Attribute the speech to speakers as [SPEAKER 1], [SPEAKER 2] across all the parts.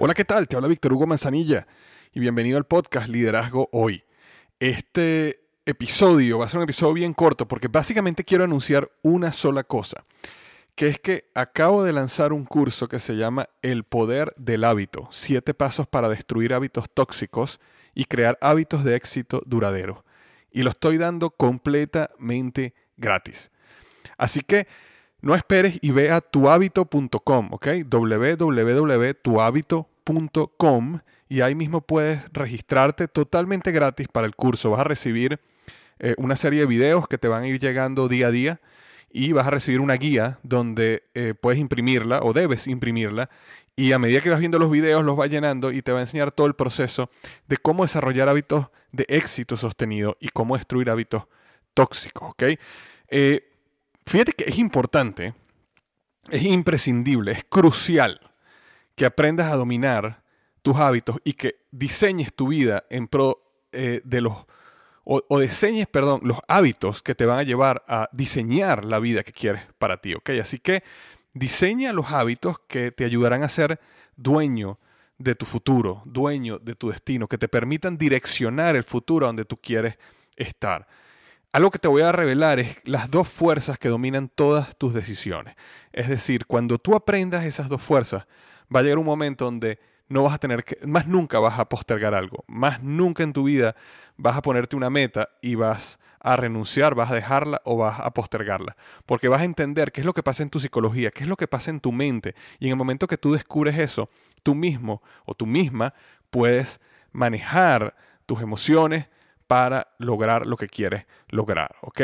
[SPEAKER 1] Hola, ¿qué tal? Te habla Víctor Hugo Manzanilla y bienvenido al podcast Liderazgo Hoy. Este episodio va a ser un episodio bien corto porque básicamente quiero anunciar una sola cosa, que es que acabo de lanzar un curso que se llama El Poder del Hábito, siete pasos para destruir hábitos tóxicos y crear hábitos de éxito duradero. Y lo estoy dando completamente gratis. Así que no esperes y ve a tuhabito.com, ¿ok? www.tuhabito.com y ahí mismo puedes registrarte totalmente gratis para el curso. Vas a recibir eh, una serie de videos que te van a ir llegando día a día y vas a recibir una guía donde eh, puedes imprimirla o debes imprimirla y a medida que vas viendo los videos los va llenando y te va a enseñar todo el proceso de cómo desarrollar hábitos de éxito sostenido y cómo destruir hábitos tóxicos, ¿ok? Eh, Fíjate que es importante, es imprescindible, es crucial que aprendas a dominar tus hábitos y que diseñes tu vida en pro eh, de los, o, diseñes, perdón, los hábitos que te van a llevar a diseñar la vida que quieres para ti, ¿ok? Así que diseña los hábitos que te ayudarán a ser dueño de tu futuro, dueño de tu destino, que te permitan direccionar el futuro a donde tú quieres estar. Algo que te voy a revelar es las dos fuerzas que dominan todas tus decisiones. Es decir, cuando tú aprendas esas dos fuerzas, va a llegar un momento donde no vas a tener que, más nunca vas a postergar algo, más nunca en tu vida vas a ponerte una meta y vas a renunciar, vas a dejarla o vas a postergarla. Porque vas a entender qué es lo que pasa en tu psicología, qué es lo que pasa en tu mente. Y en el momento que tú descubres eso, tú mismo o tú misma puedes manejar tus emociones, para lograr lo que quieres lograr, ¿ok?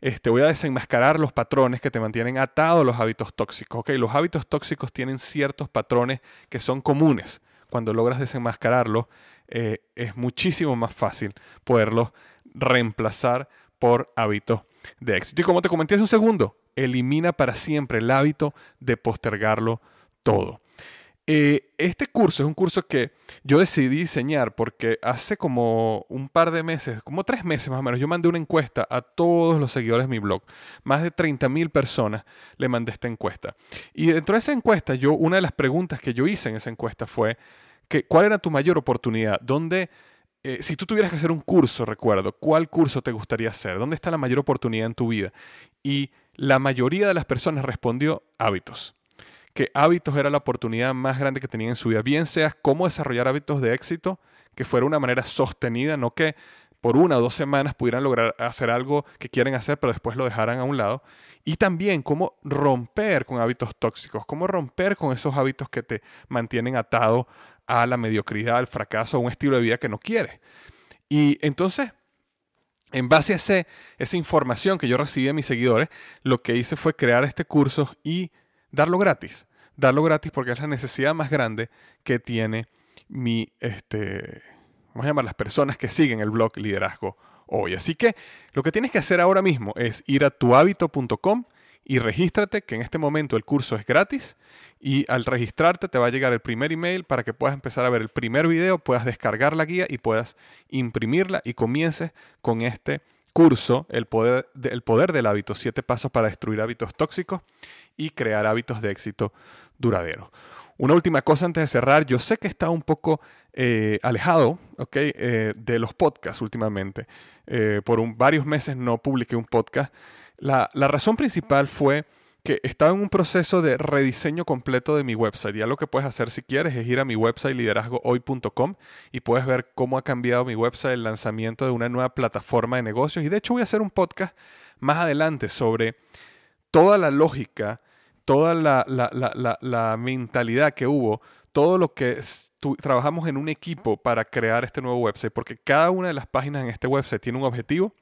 [SPEAKER 1] Este, voy a desenmascarar los patrones que te mantienen atado a los hábitos tóxicos, ¿ok? Los hábitos tóxicos tienen ciertos patrones que son comunes. Cuando logras desenmascararlos, eh, es muchísimo más fácil poderlos reemplazar por hábitos de éxito. Y como te comenté hace un segundo, elimina para siempre el hábito de postergarlo todo. Eh, este curso es un curso que yo decidí diseñar porque hace como un par de meses, como tres meses más o menos, yo mandé una encuesta a todos los seguidores de mi blog. Más de 30 mil personas le mandé esta encuesta. Y dentro de esa encuesta, yo, una de las preguntas que yo hice en esa encuesta fue que, ¿cuál era tu mayor oportunidad? ¿Dónde, eh, si tú tuvieras que hacer un curso, recuerdo, ¿cuál curso te gustaría hacer? ¿Dónde está la mayor oportunidad en tu vida? Y la mayoría de las personas respondió hábitos. Que hábitos era la oportunidad más grande que tenían en su vida. Bien sea cómo desarrollar hábitos de éxito, que fuera una manera sostenida, no que por una o dos semanas pudieran lograr hacer algo que quieren hacer, pero después lo dejaran a un lado. Y también cómo romper con hábitos tóxicos, cómo romper con esos hábitos que te mantienen atado a la mediocridad, al fracaso, a un estilo de vida que no quieres. Y entonces, en base a esa información que yo recibí de mis seguidores, lo que hice fue crear este curso y darlo gratis. Darlo gratis porque es la necesidad más grande que tiene mi, este, vamos a llamar las personas que siguen el blog Liderazgo hoy. Así que lo que tienes que hacer ahora mismo es ir a tuhabito.com y regístrate, que en este momento el curso es gratis y al registrarte te va a llegar el primer email para que puedas empezar a ver el primer video, puedas descargar la guía y puedas imprimirla y comiences con este curso, el poder, el poder del hábito, siete pasos para destruir hábitos tóxicos y crear hábitos de éxito duradero. Una última cosa antes de cerrar, yo sé que está un poco eh, alejado eh, de los podcasts últimamente. Eh, por varios meses no publiqué un podcast la, razón principal fue que estaba en un proceso de rediseño completo de mi website. Ya lo que puedes hacer si quieres es ir a mi website liderazgohoy.com y puedes ver cómo ha cambiado mi website, el lanzamiento de una nueva plataforma de negocios. Y de hecho voy a hacer un podcast más adelante sobre toda la lógica, toda la, la mentalidad que hubo, todo lo que trabajamos en un equipo para crear este nuevo website, porque cada una de las páginas en este website tiene un objetivo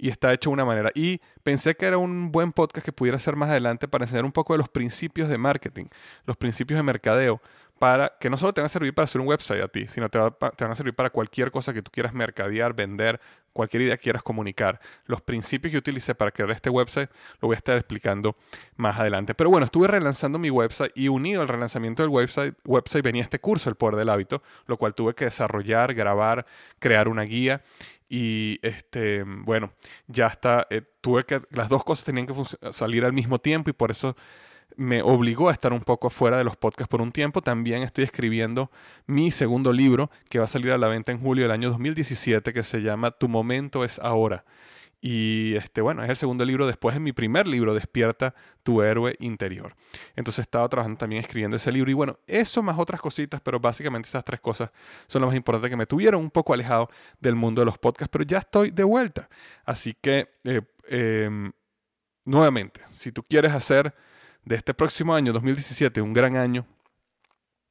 [SPEAKER 1] y está hecho de una manera. Y pensé que era un buen podcast que pudiera ser más adelante para enseñar un poco de los principios de marketing, los principios de mercadeo, para que no solo te van a servir para hacer un website a ti, sino te, te van a servir para cualquier cosa que tú quieras mercadear, vender, cualquier idea que quieras comunicar. Los principios que utilicé para crear este website lo voy a estar explicando más adelante. Pero bueno, estuve relanzando mi website y unido al relanzamiento del website, website venía este curso, El Poder del Hábito, lo cual tuve que desarrollar, grabar, crear una guía y este, bueno, ya está, eh, tuve que, las dos cosas tenían que salir al mismo tiempo y por eso me obligó a estar un poco fuera de los podcasts por un tiempo. También estoy escribiendo mi segundo libro que va a salir a la venta en julio del año 2017 que se llama Tu momento es ahora. Y este, bueno, es el segundo libro después de mi primer libro, Despierta tu héroe interior. Entonces estaba trabajando también escribiendo ese libro. Y bueno, eso más otras cositas, pero básicamente esas tres cosas son las más importantes que me tuvieron un poco alejado del mundo de los podcasts, pero ya estoy de vuelta. Así que, eh, em, nuevamente, si tú quieres hacer de este próximo año, 2017, un gran año,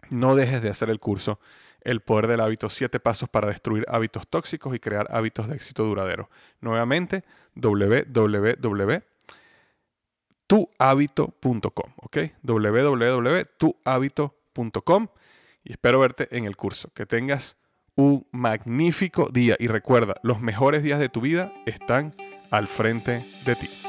[SPEAKER 1] no dejes de hacer el curso El poder del hábito, siete pasos para destruir hábitos tóxicos y crear hábitos de éxito duradero. Nuevamente, www.tuhabito.com, ¿ok? www.tuhabito.com y espero verte en el curso. Que tengas un magnífico día y recuerda, los mejores días de tu vida están al frente de ti.